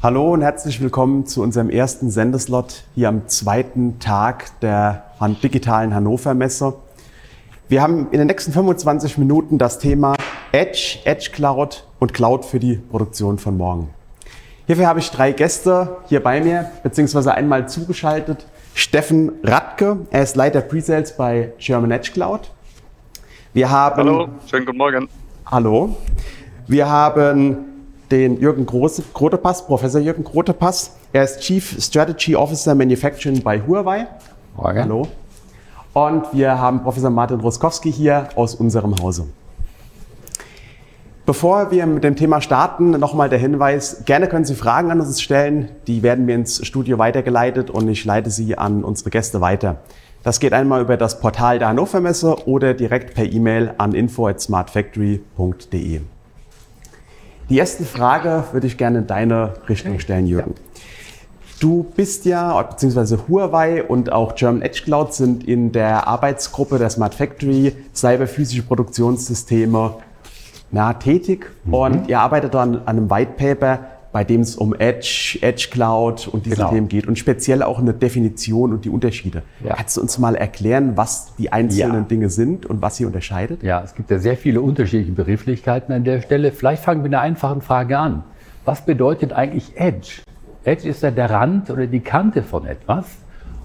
Hallo und herzlich willkommen zu unserem ersten Sendeslot hier am zweiten Tag der digitalen Hannover Messe. Wir haben in den nächsten 25 Minuten das Thema Edge, Edge Cloud und Cloud für die Produktion von morgen. Hierfür habe ich drei Gäste hier bei mir, beziehungsweise einmal zugeschaltet. Steffen Radke, er ist Leiter Presales bei German Edge Cloud. Wir haben, Hallo, schönen guten Morgen. Hallo. Wir haben den Jürgen Grotepass, Professor Jürgen Grotepass. Er ist Chief Strategy Officer Manufacturing bei Huawei. Morgen. Hallo. Und wir haben Professor Martin Roskowski hier aus unserem Hause. Bevor wir mit dem Thema starten, nochmal der Hinweis, gerne können Sie Fragen an uns stellen. Die werden mir ins Studio weitergeleitet und ich leite sie an unsere Gäste weiter. Das geht einmal über das Portal der Hannover Messe oder direkt per E-Mail an info@smartfactory.de. Die erste Frage würde ich gerne in deine Richtung stellen, Jürgen. Du bist ja, beziehungsweise Huawei und auch German Edge Cloud sind in der Arbeitsgruppe der Smart Factory cyberphysische Produktionssysteme na, tätig mhm. und ihr arbeitet dann an einem White Paper, bei dem es um Edge, Edge Cloud und diese genau. Themen geht und speziell auch eine Definition und die Unterschiede. Ja. Kannst du uns mal erklären, was die einzelnen ja. Dinge sind und was sie unterscheidet? Ja, es gibt ja sehr viele unterschiedliche Begrifflichkeiten an der Stelle. Vielleicht fangen wir mit einer einfachen Frage an. Was bedeutet eigentlich Edge? Edge ist ja der Rand oder die Kante von etwas.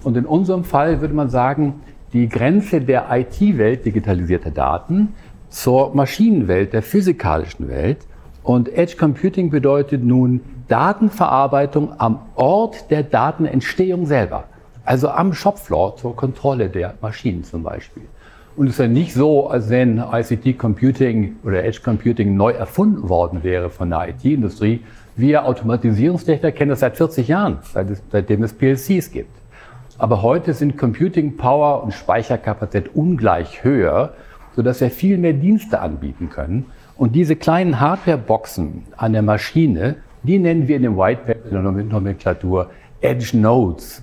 Und in unserem Fall würde man sagen, die Grenze der IT-Welt digitalisierter Daten zur Maschinenwelt, der physikalischen Welt. Und Edge Computing bedeutet nun Datenverarbeitung am Ort der Datenentstehung selber. Also am Shopfloor zur Kontrolle der Maschinen zum Beispiel. Und es ist ja nicht so, als wenn ICT Computing oder Edge Computing neu erfunden worden wäre von der IT-Industrie. Wir Automatisierungstechniker kennen das seit 40 Jahren, seit es, seitdem es PLCs gibt. Aber heute sind Computing Power und Speicherkapazität ungleich höher, sodass wir viel mehr Dienste anbieten können. Und diese kleinen Hardware-Boxen an der Maschine, die nennen wir in dem White Paper Nomenklatur Edge Nodes.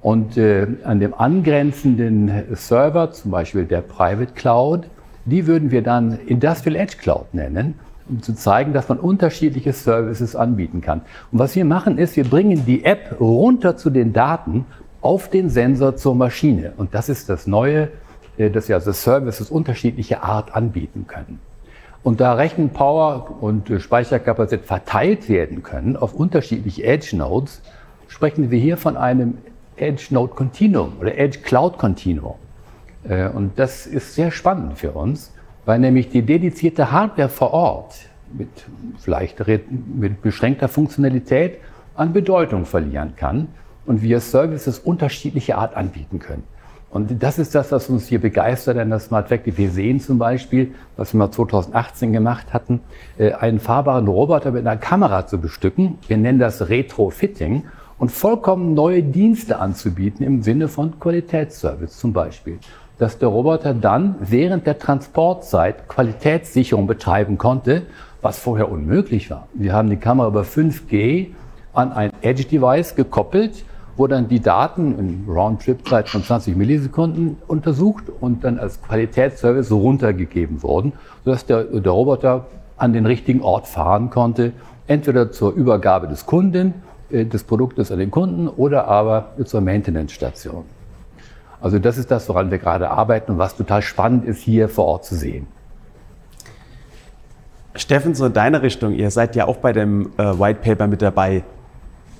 Und äh, an dem angrenzenden Server, zum Beispiel der Private Cloud, die würden wir dann Industrial Edge Cloud nennen, um zu zeigen, dass man unterschiedliche Services anbieten kann. Und was wir machen ist, wir bringen die App runter zu den Daten auf den Sensor zur Maschine. Und das ist das Neue, äh, dass wir also Services unterschiedlicher Art anbieten können. Und da Rechenpower und Speicherkapazität verteilt werden können auf unterschiedliche Edge Nodes, sprechen wir hier von einem Edge Node Continuum oder Edge Cloud Continuum. Äh, und das ist sehr spannend für uns, weil nämlich die dedizierte Hardware vor Ort mit vielleicht mit beschränkter Funktionalität an Bedeutung verlieren kann und wir Services unterschiedlicher Art anbieten können. Und das ist das, was uns hier begeistert an der Smart Factory. Wir sehen zum Beispiel, was wir mal 2018 gemacht hatten, äh, einen fahrbaren Roboter mit einer Kamera zu bestücken. Wir nennen das Retrofitting und vollkommen neue Dienste anzubieten im Sinne von Qualitätsservice zum Beispiel. Dass der Roboter dann während der Transportzeit Qualitätssicherung betreiben konnte, was vorher unmöglich war. Wir haben die Kamera über 5G an ein Edge-Device gekoppelt wo dann die Daten in Roundtrip-Zeit von 20 Millisekunden untersucht und dann als Qualitätsservice runtergegeben wurden, sodass der, der Roboter an den richtigen Ort fahren konnte, entweder zur Übergabe des Kunden, äh, des Produktes an den Kunden oder aber zur Maintenance-Station. Also das ist das, woran wir gerade arbeiten und was total spannend ist, hier vor Ort zu sehen. Steffen, so in deine Richtung, ihr seid ja auch bei dem äh, White Paper mit dabei.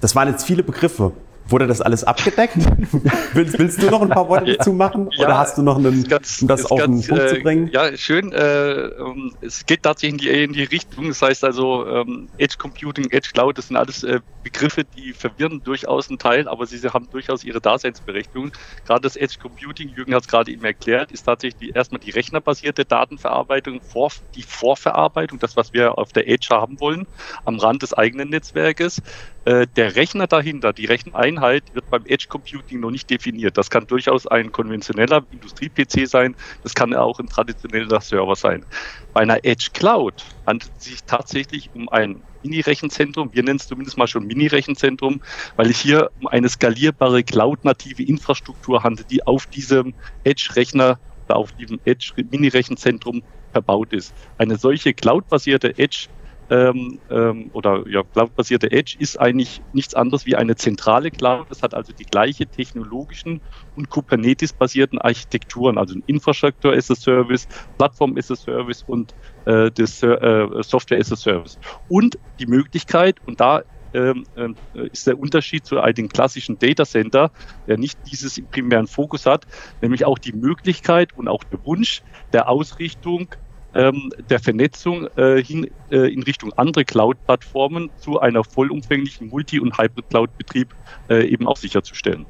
Das waren jetzt viele Begriffe. Wurde das alles abgedeckt? willst, willst, du noch ein paar Worte dazu machen? Ja, oder hast du noch einen, ganz, um das auf ganz, den Punkt äh, zu bringen? Ja, schön. Äh, ähm, es geht tatsächlich in die, in die, Richtung. Das heißt also, ähm, Edge Computing, Edge Cloud, das sind alles äh, Begriffe, die verwirren durchaus einen Teil, aber sie haben durchaus ihre Daseinsberechtigung. Gerade das Edge Computing, Jürgen hat es gerade eben erklärt, ist tatsächlich die, erstmal die rechnerbasierte Datenverarbeitung, vor, die Vorverarbeitung, das, was wir auf der Edge haben wollen, am Rand des eigenen Netzwerkes. Äh, der Rechner dahinter, die Recheneinheit, wird beim Edge Computing noch nicht definiert. Das kann durchaus ein konventioneller Industrie-PC sein, das kann auch ein traditioneller Server sein. Bei einer Edge Cloud handelt es sich tatsächlich um ein Mini-Rechenzentrum. Wir nennen es zumindest mal schon Mini-Rechenzentrum, weil es hier um eine skalierbare Cloud-native Infrastruktur handelt, die auf diesem Edge-Rechner auf diesem Edge-Mini-Rechenzentrum verbaut ist. Eine solche Cloud-basierte Edge ähm, ähm, oder ja, cloud-basierte Edge ist eigentlich nichts anderes wie eine zentrale Cloud. Das hat also die gleiche technologischen und Kubernetes-basierten Architekturen, also ein Infrastructure as a Service, Plattform as a Service und äh, das äh, Software as a Service. Und die Möglichkeit, und da ähm, äh, ist der Unterschied zu einem klassischen Data Center, der nicht dieses im primären Fokus hat, nämlich auch die Möglichkeit und auch der Wunsch der Ausrichtung ähm, der Vernetzung äh, hin äh, in Richtung andere Cloud-Plattformen zu einer vollumfänglichen Multi- und Hybrid-Cloud-Betrieb äh, eben auch sicherzustellen.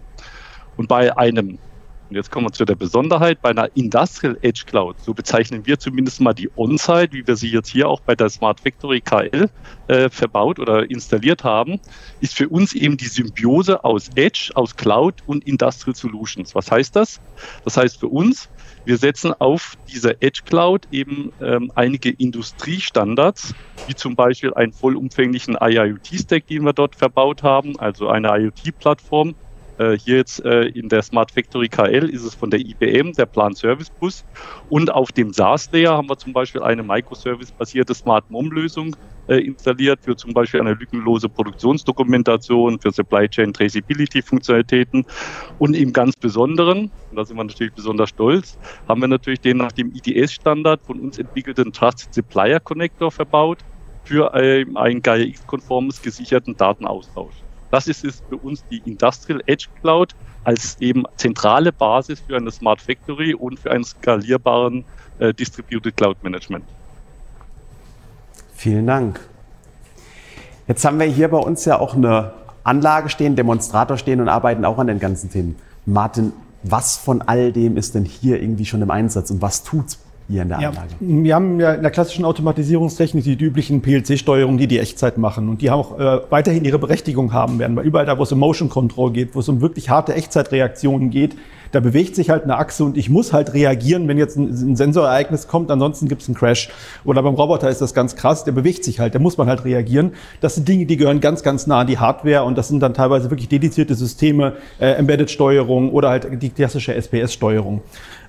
Und bei einem und jetzt kommen wir zu der Besonderheit bei einer Industrial Edge Cloud. So bezeichnen wir zumindest mal die On-Site, wie wir sie jetzt hier auch bei der Smart Factory KL äh, verbaut oder installiert haben, ist für uns eben die Symbiose aus Edge, aus Cloud und Industrial Solutions. Was heißt das? Das heißt für uns, wir setzen auf dieser Edge Cloud eben ähm, einige Industriestandards, wie zum Beispiel einen vollumfänglichen IIoT-Stack, den wir dort verbaut haben, also eine IoT-Plattform, äh, hier jetzt äh, in der Smart Factory KL ist es von der IBM, der Plan Service Bus. Und auf dem SaaS-Layer haben wir zum Beispiel eine Microservice-basierte Smart MOM-Lösung äh, installiert für zum Beispiel eine lückenlose Produktionsdokumentation, für Supply Chain Traceability-Funktionalitäten. Und im ganz Besonderen, und da sind wir natürlich besonders stolz, haben wir natürlich den nach dem IDS-Standard von uns entwickelten Trusted Supplier Connector verbaut für einen GAIA-X-konformes gesicherten Datenaustausch. Das ist es für uns die Industrial Edge Cloud als eben zentrale Basis für eine Smart Factory und für einen skalierbaren äh, Distributed Cloud Management. Vielen Dank. Jetzt haben wir hier bei uns ja auch eine Anlage stehen, Demonstrator stehen und arbeiten auch an den ganzen Themen. Martin, was von all dem ist denn hier irgendwie schon im Einsatz und was tut's hier in der Anlage? Ja, wir haben ja in der klassischen Automatisierungstechnik die, die üblichen PLC-Steuerungen, die die Echtzeit machen und die auch äh, weiterhin ihre Berechtigung haben werden, weil überall da, wo es um Motion Control geht, wo es um wirklich harte Echtzeitreaktionen geht, da bewegt sich halt eine Achse und ich muss halt reagieren, wenn jetzt ein, ein Sensorereignis kommt, ansonsten gibt es einen Crash. Oder beim Roboter ist das ganz krass, der bewegt sich halt, da muss man halt reagieren. Das sind Dinge, die gehören ganz, ganz nah an die Hardware und das sind dann teilweise wirklich dedizierte Systeme, äh, Embedded-Steuerung oder halt die klassische SPS-Steuerung.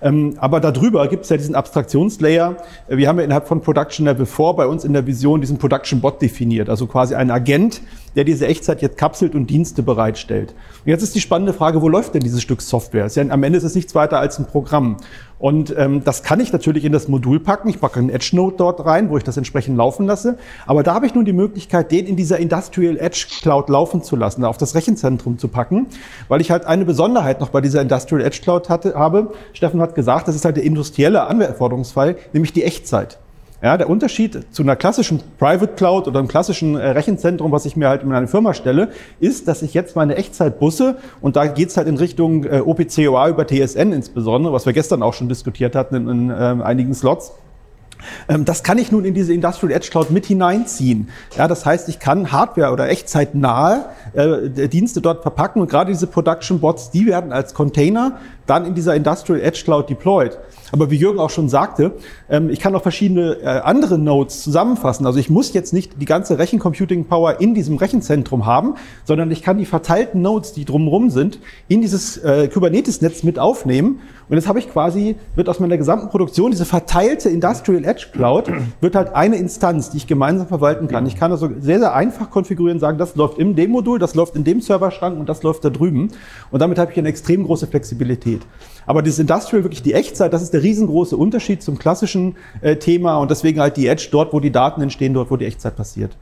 Ähm, aber darüber gibt es ja diesen Abstraktionslayer. Wir haben ja innerhalb von Production Level 4 bei uns in der Vision diesen Production Bot definiert, also quasi ein Agent, der diese Echtzeit jetzt kapselt und Dienste bereitstellt. Und jetzt ist die spannende Frage, wo läuft denn dieses Stück Software? Ja, am Ende ist es nichts weiter als ein Programm. Und ähm, das kann ich natürlich in das Modul packen. Ich packe einen Edge Node dort rein, wo ich das entsprechend laufen lasse. Aber da habe ich nun die Möglichkeit, den in dieser Industrial Edge Cloud laufen zu lassen, auf das Rechenzentrum zu packen, weil ich halt eine Besonderheit noch bei dieser Industrial Edge Cloud hatte, habe. Steffen hat gesagt, das ist halt der industrielle Anforderungsfall, nämlich die Echtzeit. Ja, der Unterschied zu einer klassischen Private Cloud oder einem klassischen äh, Rechenzentrum, was ich mir halt in eine Firma stelle, ist, dass ich jetzt meine Echtzeitbusse und da geht's halt in Richtung äh, OPCOA über TSN insbesondere, was wir gestern auch schon diskutiert hatten in, in äh, einigen Slots, das kann ich nun in diese Industrial Edge Cloud mit hineinziehen. Ja, das heißt, ich kann Hardware oder echtzeitnahe äh, Dienste dort verpacken und gerade diese Production Bots, die werden als Container dann in dieser Industrial Edge Cloud deployed. Aber wie Jürgen auch schon sagte, ähm, ich kann auch verschiedene äh, andere Nodes zusammenfassen. Also ich muss jetzt nicht die ganze Rechencomputing Power in diesem Rechenzentrum haben, sondern ich kann die verteilten Nodes, die drumherum sind, in dieses äh, Kubernetes-Netz mit aufnehmen. Und jetzt habe ich quasi, wird aus meiner gesamten Produktion diese verteilte Industrial Edge Cloud, wird halt eine Instanz, die ich gemeinsam verwalten kann. Ich kann also sehr, sehr einfach konfigurieren, sagen, das läuft in dem Modul, das läuft in dem Serverschrank und das läuft da drüben. Und damit habe ich eine extrem große Flexibilität. Aber dieses Industrial, wirklich die Echtzeit, das ist der riesengroße Unterschied zum klassischen äh, Thema und deswegen halt die Edge dort, wo die Daten entstehen, dort, wo die Echtzeit passiert.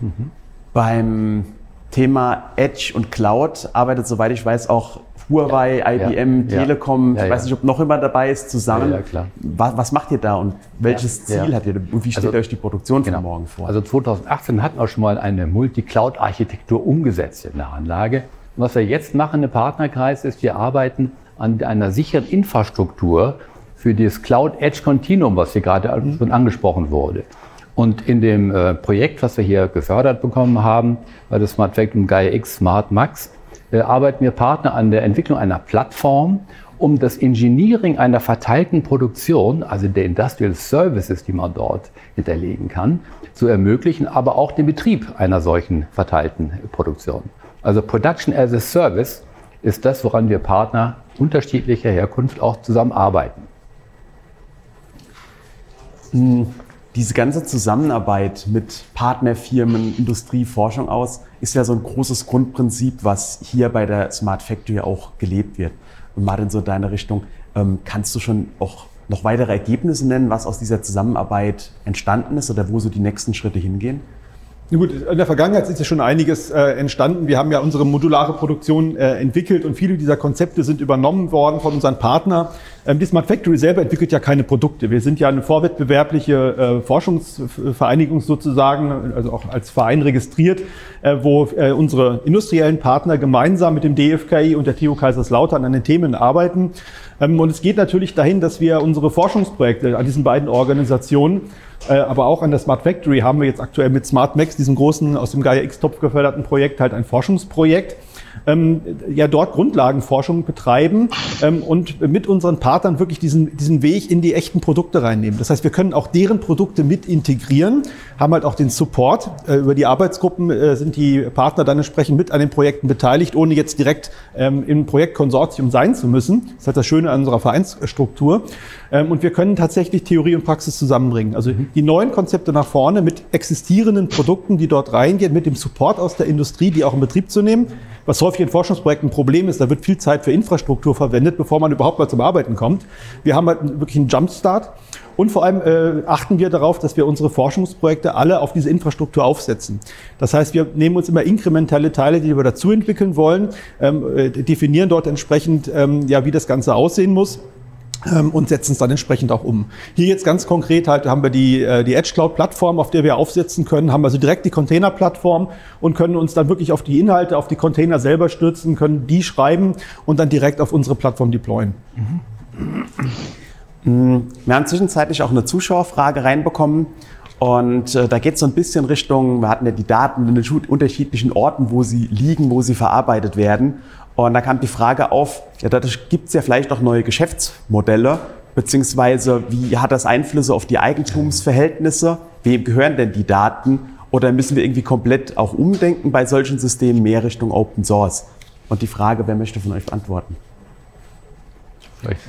Mhm. Beim Thema Edge und Cloud arbeitet, soweit ich weiß, auch Huawei, ja, IBM, ja, Telekom, ja, ich weiß nicht, ob noch immer dabei ist, zusammen. Was, was, macht ihr da und welches Ziel habt ihr? Und wie steht also, euch die Produktion von genau. morgen vor? Also 2018 hatten wir schon mal eine Multi-Cloud-Architektur umgesetzt in der Anlage. Und was wir jetzt machen im Partnerkreis ist, wir arbeiten an einer sicheren Infrastruktur für das Cloud Edge Continuum, was hier gerade mhm. schon angesprochen wurde. Und in dem äh, Projekt, was wir hier gefördert bekommen haben, bei der Smart Factory Gaia X Smart Max, arbeiten wir Partner an der Entwicklung einer Plattform, um das Engineering einer verteilten Produktion, also der Industrial Services, die man dort hinterlegen kann, zu ermöglichen, aber auch den Betrieb einer solchen verteilten Produktion. Also Production as a Service ist das, woran wir Partner unterschiedlicher Herkunft auch zusammenarbeiten. Hm, Diese ganze Zusammenarbeit mit Partnerfirmen, Industrie, Forschung aus, ist ja so ein großes Grundprinzip, was hier bei der Smart Factory auch gelebt wird. Und Martin, so in deine Richtung, ähm, kannst du schon auch noch weitere Ergebnisse nennen, was aus dieser Zusammenarbeit entstanden ist oder wo so die nächsten Schritte hingehen? Na gut, in der Vergangenheit ist ja schon einiges äh, entstanden. Wir haben ja unsere modulare Produktion äh, entwickelt und viele dieser Konzepte sind übernommen worden von unseren Partnern. Ähm, die Smart Factory selber entwickelt ja keine Produkte. Wir sind ja eine vorwettbewerbliche äh, Forschungsvereinigung sozusagen, also auch als Verein registriert, äh, wo äh, unsere industriellen Partner gemeinsam mit dem DFKI und der TU Kaiserslautern an den Themen arbeiten. Ähm, und es geht natürlich dahin, dass wir unsere Forschungsprojekte an diesen beiden Organisationen aber auch an der Smart Factory haben wir jetzt aktuell mit Smart Max, diesem großen aus dem Gaia X-Topf geförderten Projekt, halt ein Forschungsprojekt ähm, ja dort Grundlagenforschung betreiben ähm, und mit unseren Partnern wirklich diesen, diesen Weg in die echten Produkte reinnehmen. Das heißt, wir können auch deren Produkte mit integrieren, haben halt auch den Support. Äh, über die Arbeitsgruppen äh, sind die Partner dann entsprechend mit an den Projekten beteiligt, ohne jetzt direkt ähm, im Projektkonsortium sein zu müssen. Das ist halt das Schöne an unserer Vereinsstruktur. Ähm, und wir können tatsächlich Theorie und Praxis zusammenbringen. Also die neuen Konzepte nach vorne mit existierenden Produkten, die dort reingehen, mit dem Support aus der Industrie, die auch in Betrieb zu nehmen was häufig in Forschungsprojekten ein Problem ist. Da wird viel Zeit für Infrastruktur verwendet, bevor man überhaupt mal zum Arbeiten kommt. Wir haben halt wirklich einen Jumpstart. Und vor allem äh, achten wir darauf, dass wir unsere Forschungsprojekte alle auf diese Infrastruktur aufsetzen. Das heißt, wir nehmen uns immer inkrementelle Teile, die wir dazu entwickeln wollen, ähm, äh, definieren dort entsprechend, ähm, ja, wie das Ganze aussehen muss und setzen es dann entsprechend auch um. Hier jetzt ganz konkret halt haben wir die, äh, die Edge Cloud Plattform, auf der wir aufsetzen können, haben also direkt die Container Plattform und können uns dann wirklich auf die Inhalte, auf die Container selber stürzen, können die schreiben und dann direkt auf unsere Plattform deployen. Mhm. Wir haben zwischenzeitlich auch eine Zuschauerfrage reinbekommen. Und äh, da geht es so ein bisschen Richtung, wir hatten ja die Daten in den unterschiedlichen Orten, wo sie liegen, wo sie verarbeitet werden. Und da kam die Frage auf, ja, dadurch gibt es ja vielleicht auch neue Geschäftsmodelle, beziehungsweise wie hat das Einflüsse auf die Eigentumsverhältnisse? Wem gehören denn die Daten? Oder müssen wir irgendwie komplett auch umdenken bei solchen Systemen, mehr Richtung Open Source? Und die Frage, wer möchte von euch beantworten? Vielleicht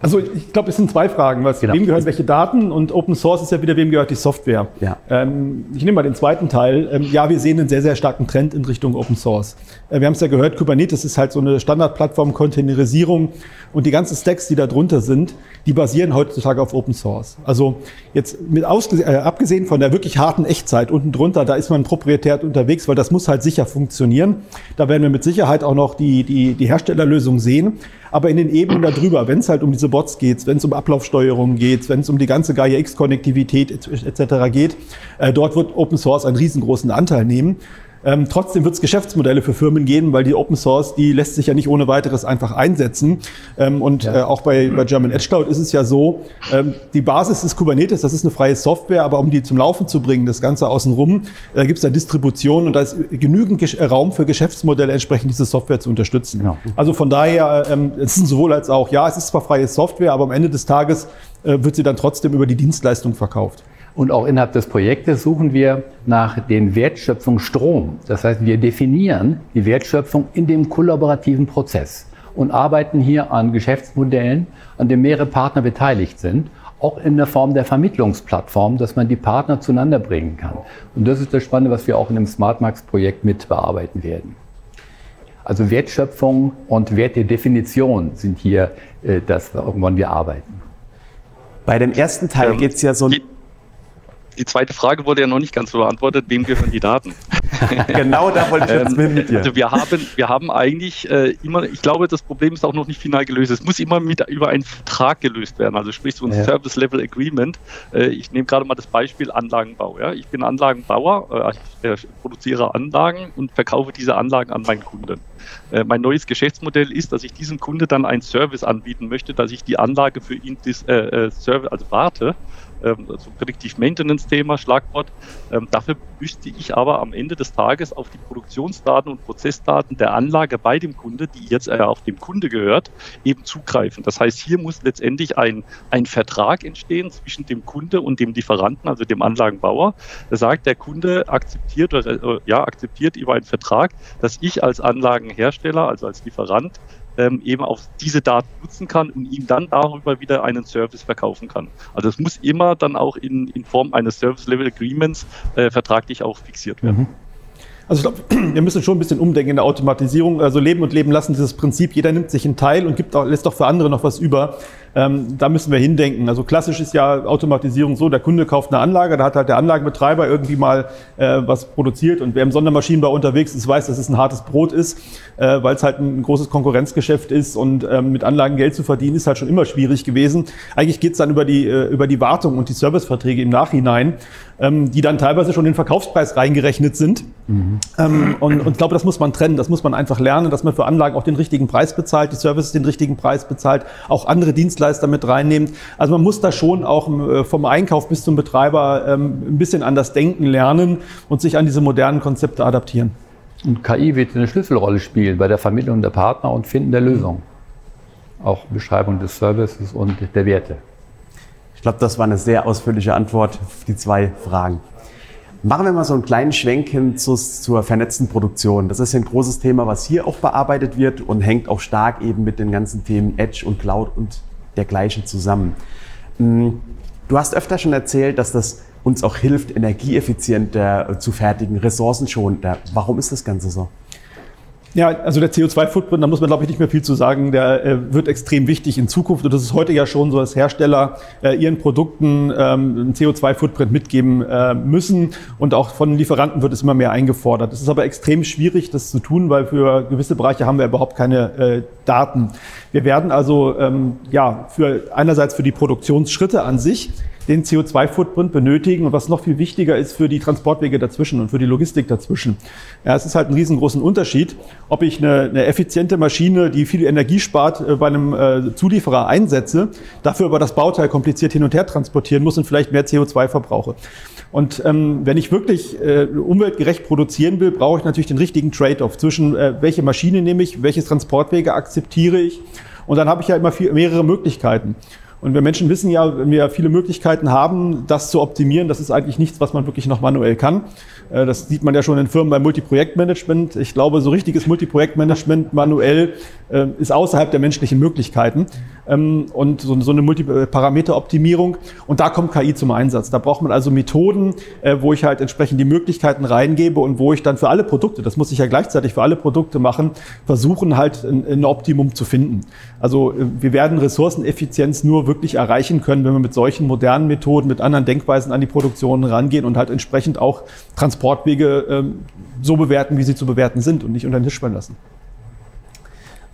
also ich glaube, es sind zwei Fragen. Was, genau. Wem gehören welche Daten? Und Open Source ist ja wieder, wem gehört die Software? Ja. Ähm, ich nehme mal den zweiten Teil. Ähm, ja, wir sehen einen sehr, sehr starken Trend in Richtung Open Source. Äh, wir haben es ja gehört, Kubernetes ist halt so eine Standardplattform, Containerisierung und die ganzen Stacks, die da drunter sind, die basieren heutzutage auf Open Source. Also jetzt mit äh, abgesehen von der wirklich harten Echtzeit unten drunter, da ist man proprietär unterwegs, weil das muss halt sicher funktionieren. Da werden wir mit Sicherheit auch noch die, die, die Herstellerlösung sehen. Aber in den Ebenen darüber, wenn es halt um diese Bots geht, wenn es um Ablaufsteuerung geht, wenn es um die ganze Gaia X-Konnektivität etc. geht, äh, dort wird Open Source einen riesengroßen Anteil nehmen. Ähm, trotzdem wird es Geschäftsmodelle für Firmen geben, weil die Open Source, die lässt sich ja nicht ohne weiteres einfach einsetzen. Ähm, und ja. äh, auch bei, bei German Edge Cloud ist es ja so, ähm, die Basis ist Kubernetes, das ist eine freie Software, aber um die zum Laufen zu bringen, das Ganze außenrum, da gibt es da Distribution und da ist genügend Gesch Raum für Geschäftsmodelle, entsprechend diese Software zu unterstützen. Ja. Also von daher, ähm, es ist sowohl als auch, ja, es ist zwar freie Software, aber am Ende des Tages äh, wird sie dann trotzdem über die Dienstleistung verkauft. Und auch innerhalb des Projektes suchen wir nach den Wertschöpfungsstrom. Das heißt, wir definieren die Wertschöpfung in dem kollaborativen Prozess und arbeiten hier an Geschäftsmodellen, an denen mehrere Partner beteiligt sind, auch in der Form der Vermittlungsplattform, dass man die Partner zueinander bringen kann. Und das ist das Spannende, was wir auch in dem SmartMax-Projekt mit bearbeiten werden. Also Wertschöpfung und Wertedefinition sind hier äh, das, woran wir arbeiten. Bei dem ersten Teil ähm, geht es ja so die zweite Frage wurde ja noch nicht ganz so beantwortet. Wem gehören die Daten? genau da wollte ich jetzt ähm, mit dir. Also wir haben, wir haben eigentlich äh, immer, ich glaube, das Problem ist auch noch nicht final gelöst. Es muss immer mit, über einen Vertrag gelöst werden. Also sprich so ein ja. Service Level Agreement. Äh, ich nehme gerade mal das Beispiel Anlagenbau. Ja? Ich bin Anlagenbauer, äh, ich produziere Anlagen und verkaufe diese Anlagen an meinen Kunden. Äh, mein neues Geschäftsmodell ist, dass ich diesem Kunde dann einen Service anbieten möchte, dass ich die Anlage für ihn dis, äh, äh Service, also warte ähm, so Predictive Maintenance Thema, Schlagwort. Ähm, dafür müsste ich aber am Ende des Tages auf die Produktionsdaten und Prozessdaten der Anlage bei dem Kunde, die jetzt äh, auch dem Kunde gehört, eben zugreifen. Das heißt, hier muss letztendlich ein, ein Vertrag entstehen zwischen dem Kunde und dem Lieferanten, also dem Anlagenbauer. Da sagt, der Kunde akzeptiert oder äh, ja, akzeptiert über einen Vertrag, dass ich als Anlagenhersteller, also als Lieferant, ähm, eben auch diese Daten nutzen kann und ihm dann darüber wieder einen Service verkaufen kann. Also es muss immer dann auch in, in Form eines Service Level Agreements äh, vertraglich auch fixiert werden. Mhm. Also ich glaube, wir müssen schon ein bisschen umdenken in der Automatisierung. Also leben und leben lassen, dieses Prinzip, jeder nimmt sich einen Teil und gibt auch, lässt doch für andere noch was über. Ähm, da müssen wir hindenken. Also klassisch ist ja Automatisierung so, der Kunde kauft eine Anlage, da hat halt der Anlagenbetreiber irgendwie mal äh, was produziert und wer im Sondermaschinenbau unterwegs ist, weiß, dass es ein hartes Brot ist, äh, weil es halt ein großes Konkurrenzgeschäft ist und ähm, mit Anlagen Geld zu verdienen ist halt schon immer schwierig gewesen. Eigentlich geht es dann über die, äh, über die Wartung und die Serviceverträge im Nachhinein ähm, die dann teilweise schon in den Verkaufspreis reingerechnet sind. Mhm. Ähm, und, und ich glaube, das muss man trennen, das muss man einfach lernen, dass man für Anlagen auch den richtigen Preis bezahlt, die Services den richtigen Preis bezahlt, auch andere Dienstleister mit reinnimmt. Also man muss da schon auch äh, vom Einkauf bis zum Betreiber ähm, ein bisschen anders denken lernen und sich an diese modernen Konzepte adaptieren. Und KI wird eine Schlüsselrolle spielen bei der Vermittlung der Partner und Finden der Lösung. Auch Beschreibung des Services und der Werte. Ich glaube, das war eine sehr ausführliche Antwort auf die zwei Fragen. Machen wir mal so einen kleinen Schwenk hin zu, zur vernetzten Produktion. Das ist ein großes Thema, was hier auch bearbeitet wird und hängt auch stark eben mit den ganzen Themen Edge und Cloud und dergleichen zusammen. Hm, du hast öfter schon erzählt, dass das uns auch hilft, energieeffizienter zu fertigen, ressourcenschonender. Warum ist das Ganze so? Ja, also der CO2-Footprint, da muss man glaube ich nicht mehr viel zu sagen, der äh, wird extrem wichtig in Zukunft und das ist heute ja schon so, dass Hersteller äh, ihren Produkten ähm, einen CO2-Footprint mitgeben äh, müssen und auch von Lieferanten wird es immer mehr eingefordert. Es ist aber extrem schwierig, das zu tun, weil für gewisse Bereiche haben wir überhaupt keine äh, Daten. Wir werden also ähm, ja für einerseits für die Produktionsschritte an sich den CO2-Footprint benötigen und was noch viel wichtiger ist für die Transportwege dazwischen und für die Logistik dazwischen. Ja, es ist halt ein riesengroßen Unterschied, ob ich eine, eine effiziente Maschine, die viel Energie spart, äh, bei einem äh, Zulieferer einsetze, dafür aber das Bauteil kompliziert hin und her transportieren muss und vielleicht mehr CO2 verbrauche. Und ähm, wenn ich wirklich äh, umweltgerecht produzieren will, brauche ich natürlich den richtigen Trade-off zwischen, äh, welche Maschine nehme ich, welche Transportwege akzeptiere ich. Und dann habe ich ja immer viel, mehrere Möglichkeiten. Und wir Menschen wissen ja, wenn wir viele Möglichkeiten haben, das zu optimieren, das ist eigentlich nichts, was man wirklich noch manuell kann. Äh, das sieht man ja schon in Firmen beim Multiprojektmanagement. Ich glaube, so richtiges Multiprojektmanagement manuell äh, ist außerhalb der menschlichen Möglichkeiten. Ähm, und so, eine Multiparameteroptimierung. Und da kommt KI zum Einsatz. Da braucht man also Methoden, äh, wo ich halt entsprechend die Möglichkeiten reingebe und wo ich dann für alle Produkte, das muss ich ja gleichzeitig für alle Produkte machen, versuchen halt ein, Optimum zu finden. Also wir werden Ressourceneffizienz nur wirklich erreichen können, wenn wir mit solchen modernen Methoden, mit anderen Denkweisen an die Produktion rangehen und halt entsprechend auch Transportwege ähm, so bewerten, wie sie zu bewerten sind und nicht unter den Tisch fallen lassen.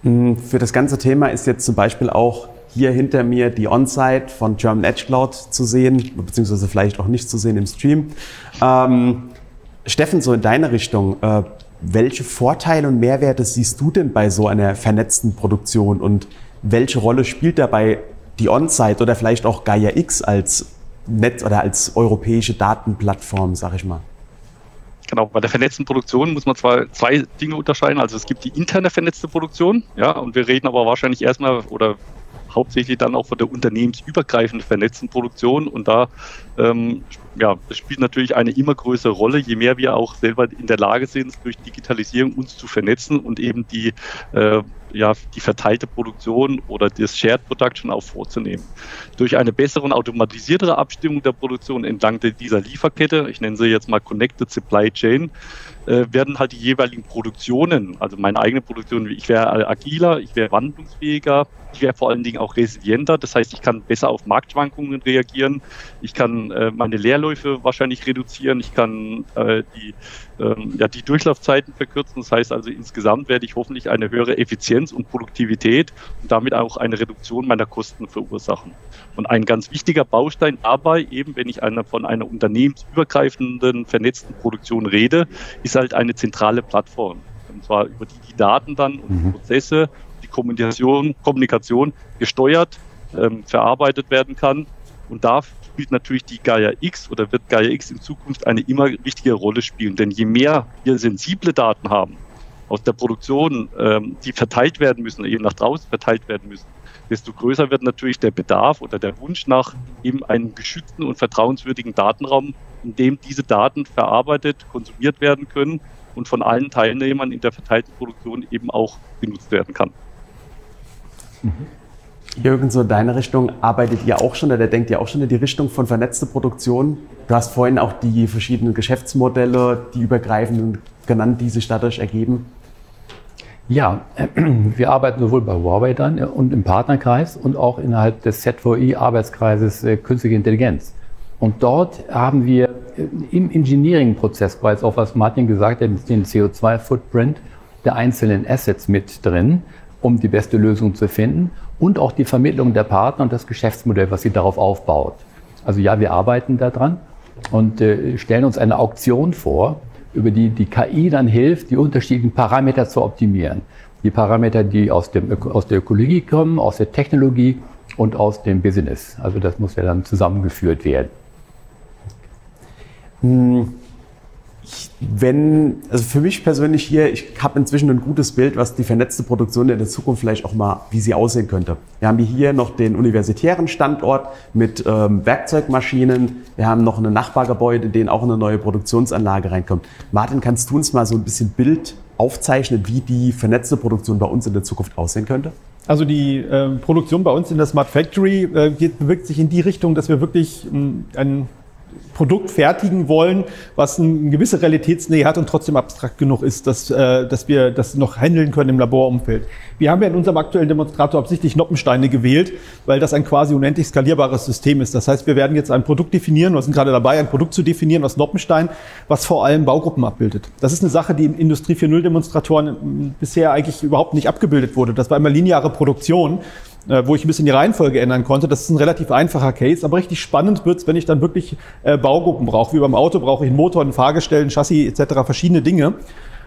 Hm, für das ganze Thema ist jetzt zum Beispiel auch hier hinter mir die On-Site von German Edge Cloud zu sehen, beziehungsweise vielleicht auch nicht zu sehen im Stream. Ähm, Steffen, so in deine Richtung, äh, welche Vorteile und Mehrwerte siehst du denn bei so einer vernetzten Produktion und welche Rolle spielt dabei die On-Site oder vielleicht auch Gaia X als Netz oder als europäische Datenplattform, sag ich mal? Genau, bei der vernetzten Produktion muss man zwar zwei Dinge unterscheiden. Also es gibt die interne vernetzte Produktion, ja, und wir reden aber wahrscheinlich erstmal oder hauptsächlich dann auch von der unternehmensübergreifenden vernetzten Produktion. Und da ähm, ja, das spielt natürlich eine immer größere Rolle, je mehr wir auch selber in der Lage sind, durch Digitalisierung uns zu vernetzen und eben die, äh, ja, die verteilte Produktion oder das Shared Production auch vorzunehmen. Durch eine bessere und automatisiertere Abstimmung der Produktion entlang dieser Lieferkette, ich nenne sie jetzt mal Connected Supply Chain, äh, werden halt die jeweiligen Produktionen, also meine eigene Produktion, ich wäre agiler, ich wäre wandlungsfähiger, ich wäre vor allen Dingen auch resilienter. Das heißt, ich kann besser auf Marktschwankungen reagieren, ich kann äh, meine Leerläufe wahrscheinlich reduzieren, ich kann äh, die, ähm, ja, die Durchlaufzeiten verkürzen. Das heißt also, insgesamt werde ich hoffentlich eine höhere Effizienz und Produktivität und damit auch eine Reduktion meiner Kosten verursachen. Und ein ganz wichtiger Baustein dabei, eben wenn ich eine, von einer unternehmensübergreifenden, vernetzten Produktion rede, ist halt eine zentrale Plattform. Und zwar über die die Daten dann und mhm. Prozesse, die Kommunikation, Kommunikation gesteuert, ähm, verarbeitet werden kann. Und da spielt natürlich die Gaia X oder wird Gaia X in Zukunft eine immer wichtigere Rolle spielen. Denn je mehr wir sensible Daten haben aus der Produktion, ähm, die verteilt werden müssen, eben nach draußen verteilt werden müssen, desto größer wird natürlich der Bedarf oder der Wunsch nach eben einem geschützten und vertrauenswürdigen Datenraum, in dem diese Daten verarbeitet, konsumiert werden können und von allen Teilnehmern in der verteilten Produktion eben auch genutzt werden kann. Mhm. Jürgen, so in deine Richtung arbeitet ihr auch schon oder denkt ihr auch schon in die Richtung von vernetzte Produktion? Du hast vorhin auch die verschiedenen Geschäftsmodelle, die übergreifenden genannt, die sich dadurch ergeben. Ja, wir arbeiten sowohl bei Huawei dann und im Partnerkreis und auch innerhalb des ZVI-Arbeitskreises äh, Künstliche Intelligenz. Und dort haben wir äh, im Engineering-Prozess bereits auch, was Martin gesagt hat, den CO2-Footprint der einzelnen Assets mit drin, um die beste Lösung zu finden und auch die Vermittlung der Partner und das Geschäftsmodell, was sie darauf aufbaut. Also ja, wir arbeiten daran und äh, stellen uns eine Auktion vor, über die die KI dann hilft, die unterschiedlichen Parameter zu optimieren. Die Parameter, die aus, dem, aus der Ökologie kommen, aus der Technologie und aus dem Business. Also das muss ja dann zusammengeführt werden. Hm wenn, also für mich persönlich hier, ich habe inzwischen ein gutes Bild, was die vernetzte Produktion in der Zukunft vielleicht auch mal, wie sie aussehen könnte. Wir haben hier noch den universitären Standort mit ähm, Werkzeugmaschinen. Wir haben noch ein Nachbargebäude, in dem auch eine neue Produktionsanlage reinkommt. Martin, kannst du uns mal so ein bisschen Bild aufzeichnen, wie die vernetzte Produktion bei uns in der Zukunft aussehen könnte? Also die äh, Produktion bei uns in der Smart Factory äh, geht, bewegt sich in die Richtung, dass wir wirklich ähm, ein Produkt fertigen wollen, was eine gewisse Realitätsnähe hat und trotzdem abstrakt genug ist, dass, äh, dass wir das noch handeln können im Laborumfeld. Wir haben ja in unserem aktuellen Demonstrator absichtlich Noppensteine gewählt, weil das ein quasi unendlich skalierbares System ist. Das heißt, wir werden jetzt ein Produkt definieren, wir sind gerade dabei, ein Produkt zu definieren aus Noppenstein, was vor allem Baugruppen abbildet. Das ist eine Sache, die im Industrie 4.0 Demonstratoren bisher eigentlich überhaupt nicht abgebildet wurde. Das war immer lineare Produktion. Äh, wo ich ein bisschen die Reihenfolge ändern konnte. Das ist ein relativ einfacher Case, aber richtig spannend wird's, wenn ich dann wirklich äh, Baugruppen brauche. Wie beim Auto brauche ich einen Motor, ein Fahrgestell, ein Chassis etc., verschiedene Dinge.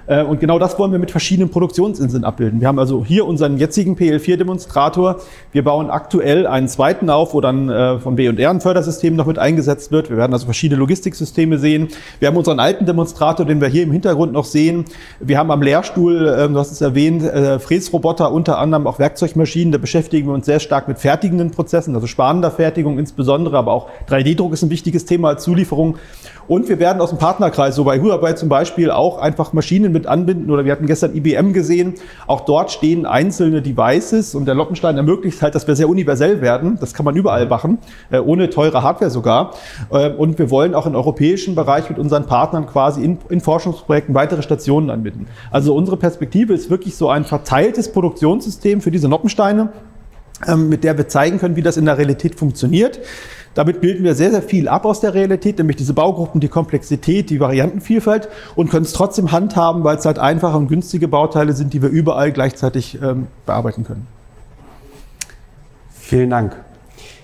Äh, und genau das wollen wir mit verschiedenen Produktionsinseln abbilden. Wir haben also hier unseren jetzigen PL4-Demonstrator. Wir bauen aktuell einen zweiten auf, wo dann äh, von B&R ein Fördersystem noch mit eingesetzt wird. Wir werden also verschiedene Logistiksysteme sehen. Wir haben unseren alten Demonstrator, den wir hier im Hintergrund noch sehen. Wir haben am Lehrstuhl, ähm, du hast es erwähnt, äh, Fräsroboter, unter anderem auch Werkzeugmaschinen. Da beschäftigen wir uns sehr stark mit fertigenden Prozessen, also sparender Fertigung insbesondere, aber auch 3D-Druck ist ein wichtiges Thema als Zulieferung. Und wir werden aus dem Partnerkreis, so bei Huawei zum Beispiel, auch einfach Maschinen mit anbinden. Oder wir hatten gestern IBM gesehen. Auch dort stehen einzelne Devices und der Loppenstein ermöglicht halt, dass wir sehr universell werden. Das kann man überall machen, äh, ohne teure Hardware sogar. Äh, und wir wollen auch im europäischen Bereich mit unseren Partnern quasi in, in Forschungsprojekten weitere Stationen anbinden. Also unsere Perspektive ist wirklich so ein verteiltes Produktionssystem für diese Noppensteine, mit der wir zeigen können, wie das in der Realität funktioniert. Damit bilden wir sehr, sehr viel ab aus der Realität, nämlich diese Baugruppen, die Komplexität, die Variantenvielfalt und können es trotzdem handhaben, weil es halt einfache und günstige Bauteile sind, die wir überall gleichzeitig ähm, bearbeiten können. Vielen Dank.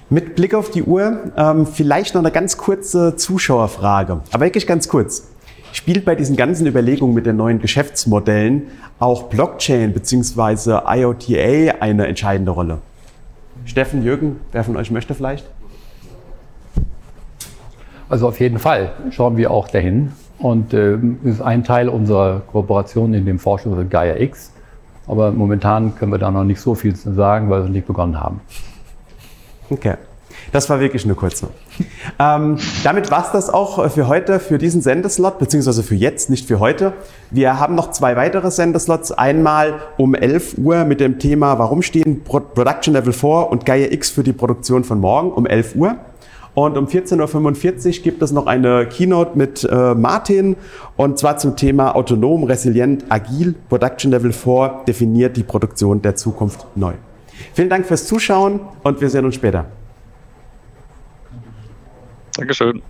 Mit Blick auf die Uhr ähm, vielleicht noch eine ganz kurze Zuschauerfrage, aber wirklich ganz kurz. Spielt bei diesen ganzen Überlegungen mit den neuen Geschäftsmodellen auch Blockchain bzw. IoTA eine entscheidende Rolle? Steffen, Jürgen, wer von euch möchte vielleicht? Also auf jeden Fall schauen wir auch dahin. Und äh, ist ein Teil unserer Kooperation in dem Forschungs- und Gaia X. Aber momentan können wir da noch nicht so viel zu sagen, weil wir nicht begonnen haben. Okay. Das war wirklich nur kurz. ähm, damit war es das auch für heute, für diesen Sendeslot, beziehungsweise für jetzt, nicht für heute. Wir haben noch zwei weitere Sendeslots. Einmal um 11 Uhr mit dem Thema, warum stehen Production Level 4 und Gaia X für die Produktion von morgen um 11 Uhr. Und um 14.45 Uhr gibt es noch eine Keynote mit äh, Martin und zwar zum Thema autonom, resilient, agil. Production Level 4 definiert die Produktion der Zukunft neu. Vielen Dank fürs Zuschauen und wir sehen uns später. Dankeschön.